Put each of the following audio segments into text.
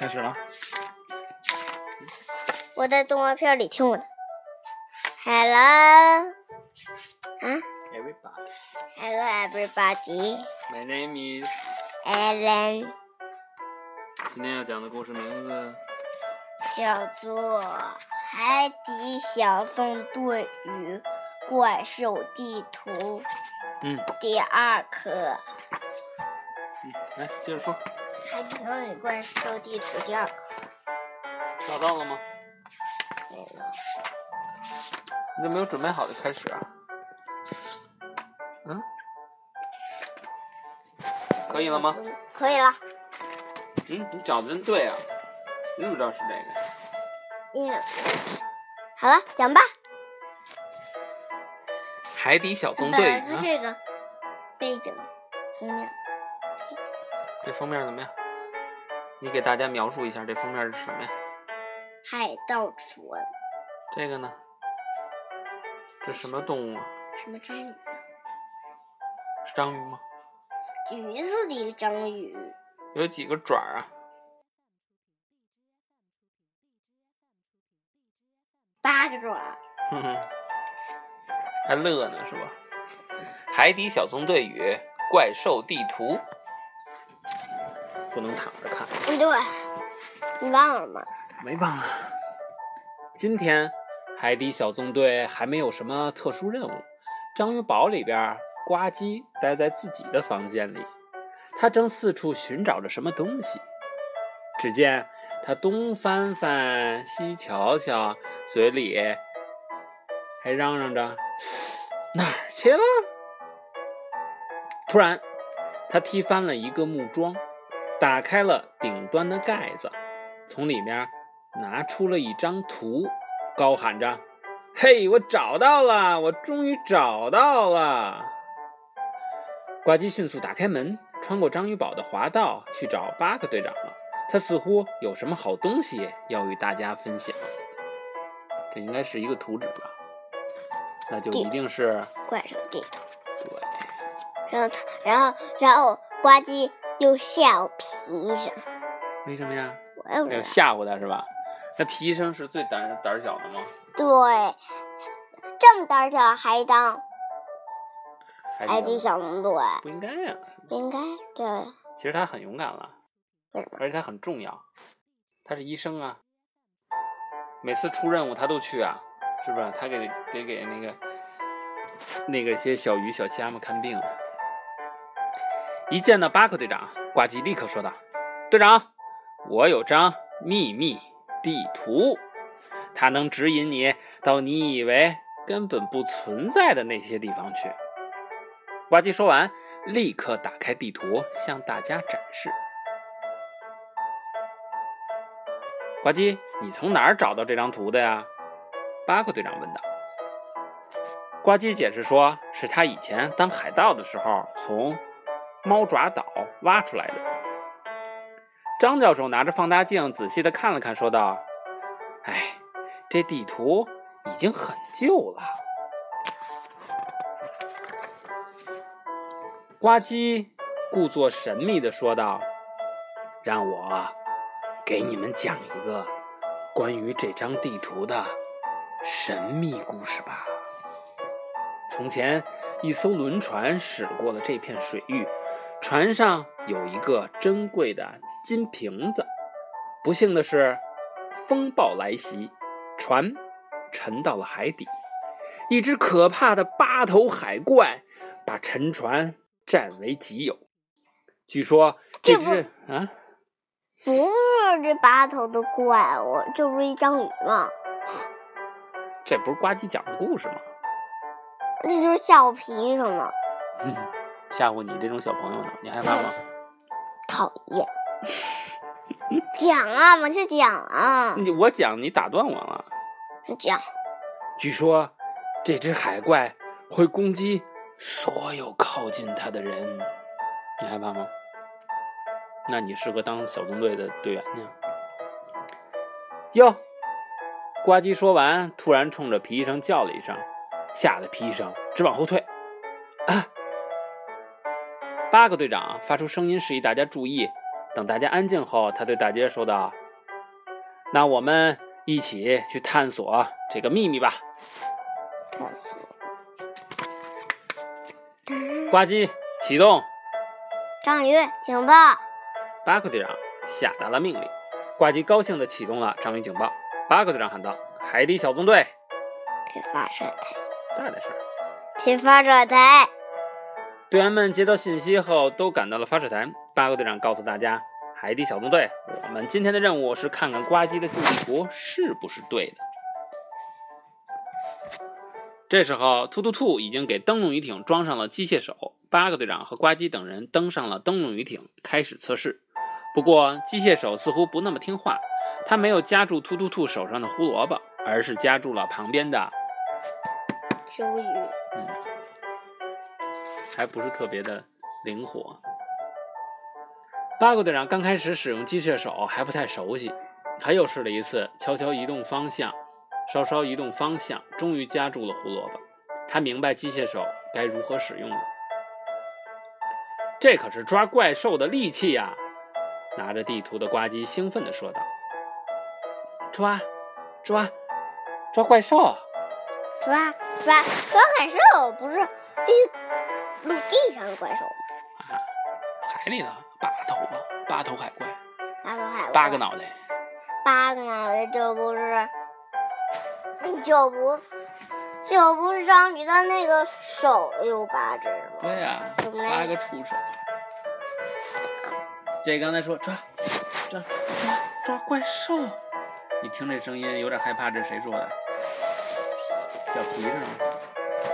开始了。我在动画片里听我的。Hello，啊？Everybody,，Hello everybody, my name is。Ellen，今天要讲的故事名字？叫做《海底小纵队与怪兽地图》嗯。第二课，《嗯，来接着说，海底小纵队怪兽地图》第二课。找到了吗？没有，你怎么没有准备好就开始啊？嗯，可以了吗？嗯？可以了。嗯，你找的真对啊！你怎么知道是这个？嗯，好了，讲吧。海底小纵队啊，这个背景封面，这封面怎么样？你给大家描述一下这封面是什么呀？海盗船，这个呢？这什么动物啊？什么章鱼？是章鱼吗？橘子的一个章鱼，有几个爪儿啊？八个爪。哼哼，还乐呢是吧？海底小纵队与怪兽地图，不能躺着看，嗯，对，你忘了吗？没忘啊。今天海底小纵队还没有什么特殊任务，章鱼堡里边，呱唧待在自己的房间里，他正四处寻找着什么东西。只见他东翻翻，西瞧瞧，嘴里还嚷嚷着：“哪儿去了？”突然，他踢翻了一个木桩，打开了顶端的盖子，从里面拿出了一张图，高喊着：“嘿，我找到了！我终于找到了！”呱唧迅速打开门，穿过章鱼堡的滑道去找巴克队长了。他似乎有什么好东西要与大家分享。这应该是一个图纸吧？那就一定是怪兽地图。对。然后他，然后，然后呱唧又吓我皮上，为什么呀？我也不知道。哎呦吓唬他是吧？那皮医生是最胆胆小的吗？对，这么胆小还当海海底小纵队，不应该呀、不应该对？其实他很勇敢了，为什么？而且他很重要，他是医生啊，每次出任务他都去啊，是不是？他给得给那个那个些小鱼小虾们看病啊。一见到巴克队长，呱唧立刻说道：“队长，我有张秘密地图，它能指引你到你以为根本不存在的那些地方去。”呱唧说完，立刻打开地图向大家展示。呱唧，你从哪儿找到这张图的呀？巴克队长问道。呱唧解释说，是他以前当海盗的时候从猫爪岛挖出来的。张教授拿着放大镜仔细的看了看，说道：“哎，这地图已经很旧了。”呱唧故作神秘的说道：“让我给你们讲一个关于这张地图的神秘故事吧。从前，一艘轮船驶过了这片水域，船上有一个珍贵的金瓶子。不幸的是，风暴来袭，船沉到了海底。一只可怕的八头海怪把沉船占为己有。据说这只啊，不是这八头的怪物，这不是一章鱼吗？这不是呱唧讲的故事吗？这就是吓我皮上了，嗯 吓唬你这种小朋友呢，你害怕吗？讨厌。讲啊，往下讲啊，你我讲你打断我了。讲。据说这只海怪会攻击所有靠近它的人，你害怕吗？那你适合当小纵队的队员呢。哟，呱唧说完，突然冲着皮医生叫了一声，吓得皮医生直往后退。啊！八个队长发出声音示意大家注意，等大家安静后，他对大家说道：“那我们一起去探索这个秘密吧。”探索。呱唧启动。章鱼警报。巴克队长下达了命令。呱唧高兴地启动了章鱼警报。巴克队长喊道：“海底小纵队，去发射台。大点声。去发射台。”队员们接到信息后，都赶到了发射台。八个队长告诉大家：“海底小纵队，我们今天的任务是看看呱唧的旧地图是不是对的。”这时候，突突兔已经给灯笼鱼艇装上了机械手。八个队长和呱唧等人登上了灯笼鱼艇，开始测试。不过，机械手似乎不那么听话。他没有夹住突突兔手上的胡萝卜，而是夹住了旁边的周瑜。嗯，还不是特别的灵活。八个队长刚开始使用机械手还不太熟悉，他又试了一次，悄悄移动方向，稍稍移动方向，终于夹住了胡萝卜。他明白机械手该如何使用了。这可是抓怪兽的利器呀！拿着地图的呱唧兴奋地说道。抓，抓，抓怪兽！抓抓抓怪兽，不是陆地上的怪兽吗？啊，海里的八头吧，八头海怪。八头海怪。八个脑袋。八个脑袋就不是，就不，就不是章鱼的那个手有八只吗？对呀，八个触手。这刚才说抓，抓，抓，抓怪兽。你听这声音有点害怕，这是谁说的？小皮声，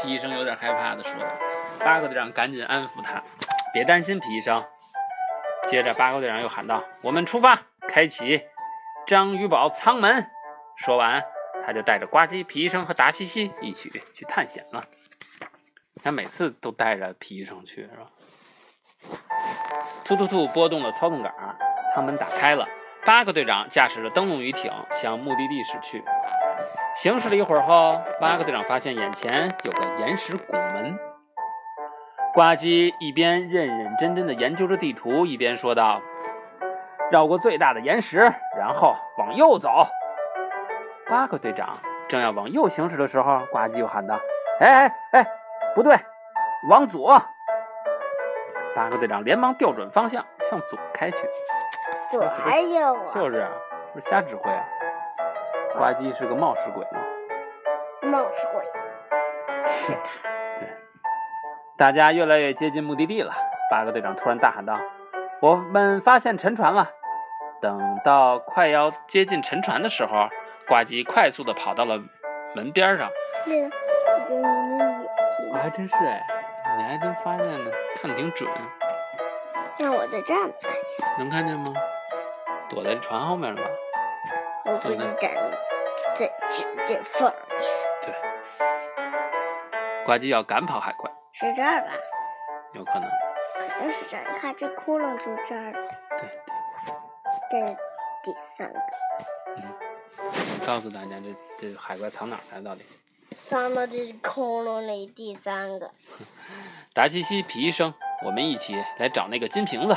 皮医生有点害怕的说的。八个队长赶紧安抚他，别担心，皮医生。接着八个队长又喊道：“我们出发，开启章鱼堡舱门。”说完，他就带着呱唧、皮医生和达西西一起去探险了。他每次都带着皮医生去，是吧？突突突拨动了操纵杆，舱门打开了。八个队长驾驶着登陆鱼艇向目的地驶去。行驶了一会儿后，八个队长发现眼前有个岩石拱门。呱唧一边认认真真的研究着地图，一边说道：“绕过最大的岩石，然后往右走。”八个队长正要往右行驶的时候，呱唧又喊道：“哎哎哎，不对，往左！”八个队长连忙调转方向，向左开去。左还有啊？就是，不是瞎指挥啊！呱唧是个冒失鬼吗？冒失鬼，是他。对，大家越来越接近目的地了。八个队长突然大喊道：“我们发现沉船了！”等到快要接近沉船的时候，呱唧快速的跑到了门边上。那个，我还真是哎，你还真发现呢，看的挺准。那我在这儿能看见？能看见吗？躲在船后面了吧？我估计在在这这缝里。对，呱唧要赶跑海怪。是这儿吧？有可能。肯定是这儿，你看这窟窿就这儿。对对。这是第三个。嗯。告诉大家，这这海怪藏哪儿了？到底？藏到这窟窿里第三个。达西西皮医生，我们一起来找那个金瓶子。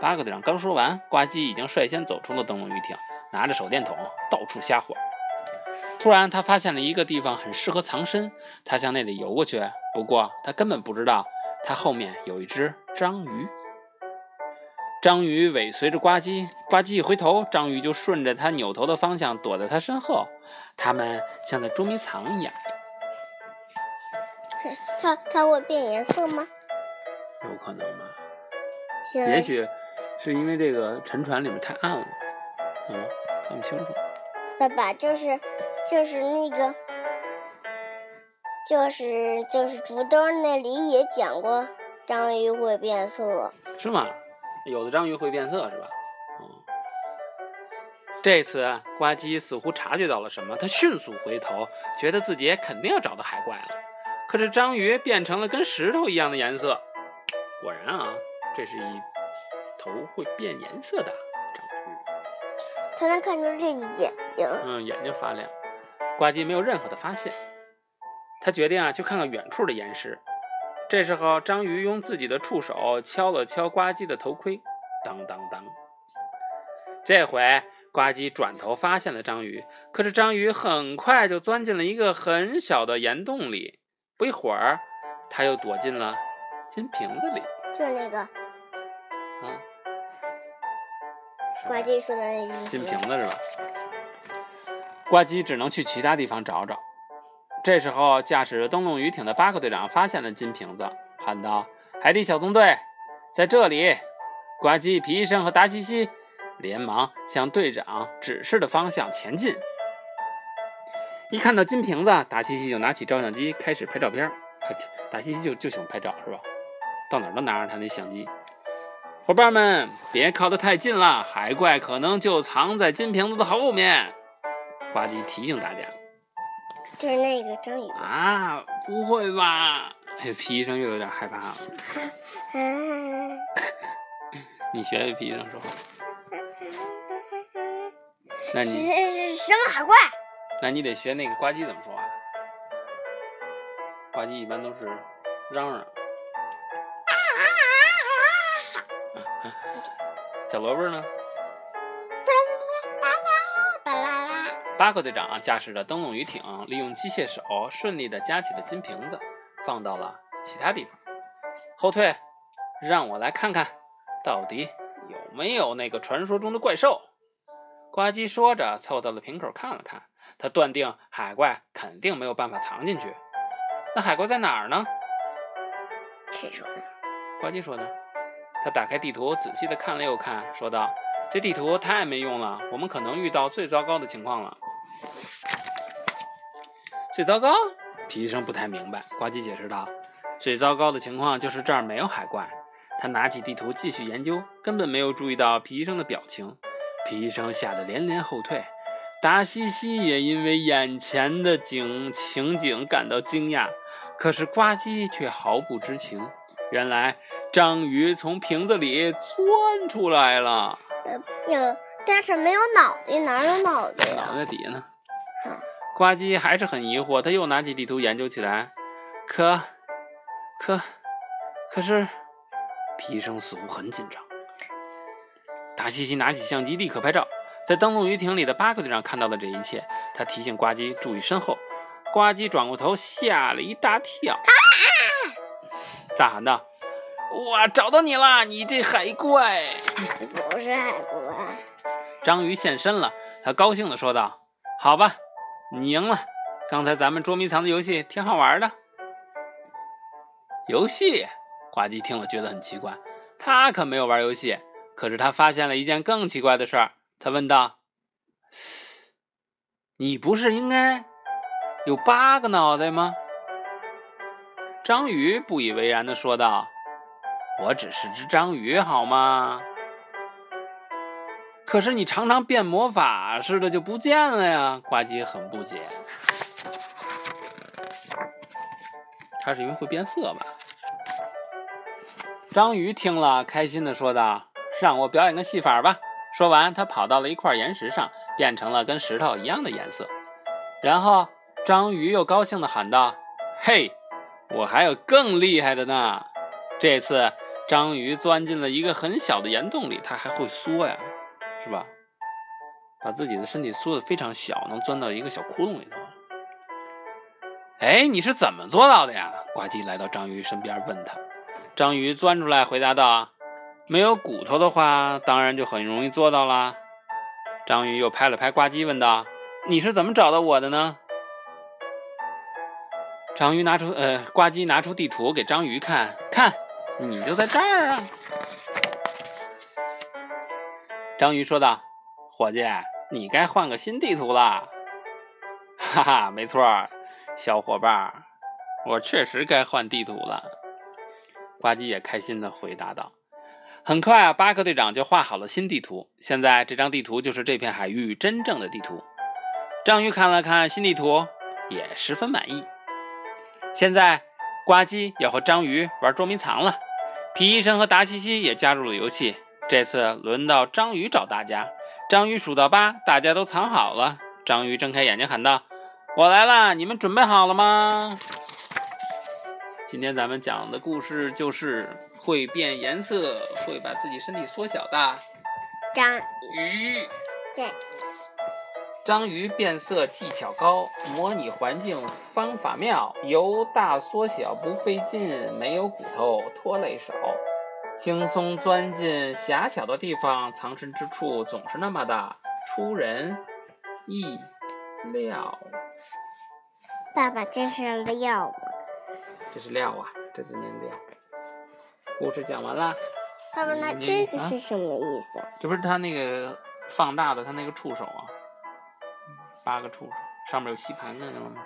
八个队长刚说完，呱唧已经率先走出了灯笼鱼艇，拿着手电筒到处瞎晃。突然，他发现了一个地方很适合藏身，他向那里游过去。不过，他根本不知道，他后面有一只章鱼。章鱼尾随着呱唧，呱唧一回头，章鱼就顺着他扭头的方向躲在他身后。他们像在捉迷藏一样。它它会变颜色吗？有可能吧，也许。是因为这个沉船里面太暗了，嗯，看不清楚。爸爸就是就是那个就是就是竹兜那里也讲过章鱼会变色，是吗？有的章鱼会变色是吧？嗯。这次呱唧似乎察觉到了什么，他迅速回头，觉得自己肯定要找到海怪了。可是章鱼变成了跟石头一样的颜色，果然啊，这是一。头会变颜色的章鱼，他能看出这眼睛。嗯，眼睛发亮。呱唧没有任何的发现，他决定啊去看看远处的岩石。这时候，章鱼用自己的触手敲了敲呱唧的头盔，当当当，这回呱唧转头发现了章鱼，可是章鱼很快就钻进了一个很小的岩洞里。不一会儿，它又躲进了金瓶子里。就是那个，啊，呱唧说的那个金瓶子是吧？呱唧只能去其他地方找找。这时候，驾驶着灯笼鱼艇的巴克队长发现了金瓶子，喊道：“海底小纵队，在这里！”呱唧、皮医生和达西西连忙向队长指示的方向前进。一看到金瓶子，达西西就拿起照相机开始拍照片。他达西西就就喜欢拍照，是吧？到哪儿都拿着他那相机。伙伴们，别靠得太近了，海怪可能就藏在金瓶子的后面。呱唧提醒大家。就是那个章鱼。啊，不会吧？哎，皮医生又有点害怕了。嗯。你学学皮医生说话。那你什么海怪？那你得学那个呱唧怎么说啊。呱唧一般都是嚷嚷。小萝卜呢？巴克队长驾驶着灯笼鱼艇，利用机械手顺利地夹起了金瓶子，放到了其他地方。后退，让我来看看，到底有没有那个传说中的怪兽。呱唧说着，凑到了瓶口看了看，他断定海怪肯定没有办法藏进去。那海怪在哪儿呢？谁说的？呱唧说的。他打开地图，仔细的看了又看，说道：“这地图太没用了，我们可能遇到最糟糕的情况了。”最糟糕？皮医生不太明白。呱唧解释道：“最糟糕的情况就是这儿没有海怪。”他拿起地图继续研究，根本没有注意到皮医生的表情。皮医生吓得连连后退，达西西也因为眼前的景情景感到惊讶，可是呱唧却毫不知情。原来章鱼从瓶子里钻出来了。有，但是没有脑袋，哪有脑袋呀？脑袋底下呢。呱唧还是很疑惑，他又拿起地图研究起来。可，可，可是，皮医生似乎很紧张。达西西拿起相机立刻拍照。在登陆鱼艇里的巴克队长看到了这一切，他提醒呱唧注意身后。呱唧转过头，吓了一大跳。大喊道：“我，找到你了，你这海怪！”不是海怪。章鱼现身了，他高兴地说道：“好吧，你赢了。刚才咱们捉迷藏的游戏挺好玩的。”游戏？呱唧听了觉得很奇怪，他可没有玩游戏。可是他发现了一件更奇怪的事儿，他问道：“你不是应该有八个脑袋吗？”章鱼不以为然地说道：“我只是只章鱼，好吗？可是你常常变魔法似的就不见了呀！”呱唧很不解。他是因为会变色吧？章鱼听了，开心的说道：“让我表演个戏法吧！”说完，他跑到了一块岩石上，变成了跟石头一样的颜色。然后，章鱼又高兴的喊道：“嘿！”我还有更厉害的呢！这次章鱼钻进了一个很小的岩洞里，它还会缩呀，是吧？把自己的身体缩得非常小，能钻到一个小窟窿里头。哎，你是怎么做到的呀？呱唧来到章鱼身边问他。章鱼钻出来回答道：“没有骨头的话，当然就很容易做到啦。”章鱼又拍了拍呱唧，问道：“你是怎么找到我的呢？”章鱼拿出，呃，呱唧拿出地图给章鱼看，看，你就在这儿啊！章鱼说道：“伙计，你该换个新地图了。”哈哈，没错，小伙伴，我确实该换地图了。呱唧也开心的回答道。很快啊，巴克队长就画好了新地图，现在这张地图就是这片海域真正的地图。章鱼看了看新地图，也十分满意。现在，呱唧要和章鱼玩捉迷藏了。皮医生和达西西也加入了游戏。这次轮到章鱼找大家。章鱼数到八，大家都藏好了。章鱼睁开眼睛喊道：“我来啦！你们准备好了吗？”今天咱们讲的故事就是会变颜色、会把自己身体缩小的章鱼。这章鱼变色技巧高，模拟环境方法妙，由大缩小不费劲，没有骨头拖累手，轻松钻进狭小的地方，藏身之处总是那么的出人意料。爸爸这是料啊？这是料啊，这字念料。故事讲完了，爸爸，那这个啊是什么意思？这不是他那个放大的他那个触手啊，八个触手，上面有吸盘的，知道吗？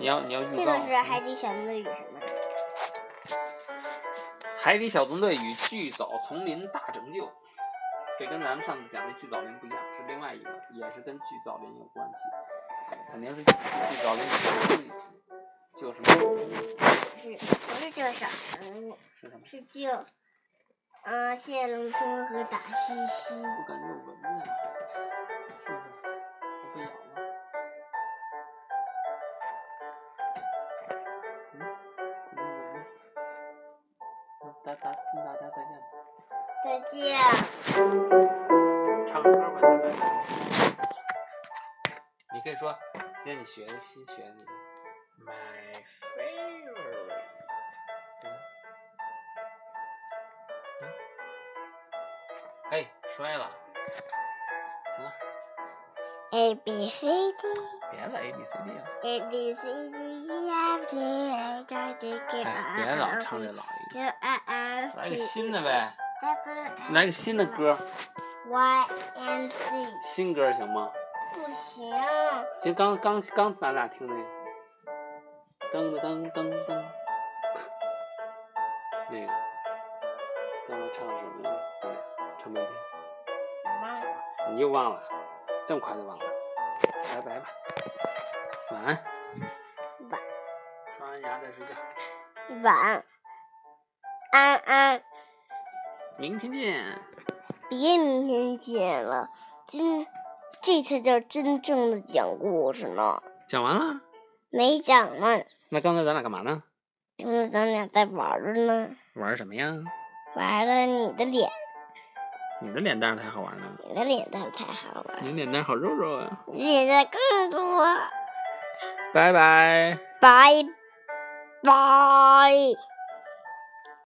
你要你要预告。这个是嗯海底小纵队与什么？海底小纵队与巨藻丛林大拯救，这跟咱们上次讲的巨藻林不一样，是另外一个，也是跟巨藻林有关系，肯定是巨藻林有关系。救什么？是不是救小人物？是什么？是救，嗯，谢龙通和达西西。我感觉再见。唱歌吧，再见。你可以说，今天你学的新学的，my favorite。哎，摔了。行了，A B C D 别了，A B C D 了。A B C D E F G H I J K 哎，别老唱这老一 Q 个，来个 E 新的呗，F 来个新的歌，Y N C 新歌行吗？不行，行刚刚刚咱俩听那个，噔噔噔噔噔，那个，刚才唱的什么呀？咱俩唱半天，忘了。你又忘了，这么快就忘了？拜拜吧，晚安，晚。刷完牙再睡觉，晚安安，明天见。别明天见了，今这才叫真正的讲故事呢，讲完了，没讲呢，那刚才咱俩干嘛呢？刚才咱俩在玩着呢，玩什么呀？玩了你的脸，你的脸蛋儿才好玩呢，你的脸蛋才好玩，你的脸蛋好肉肉啊！脸蛋更多，拜拜。拜拜。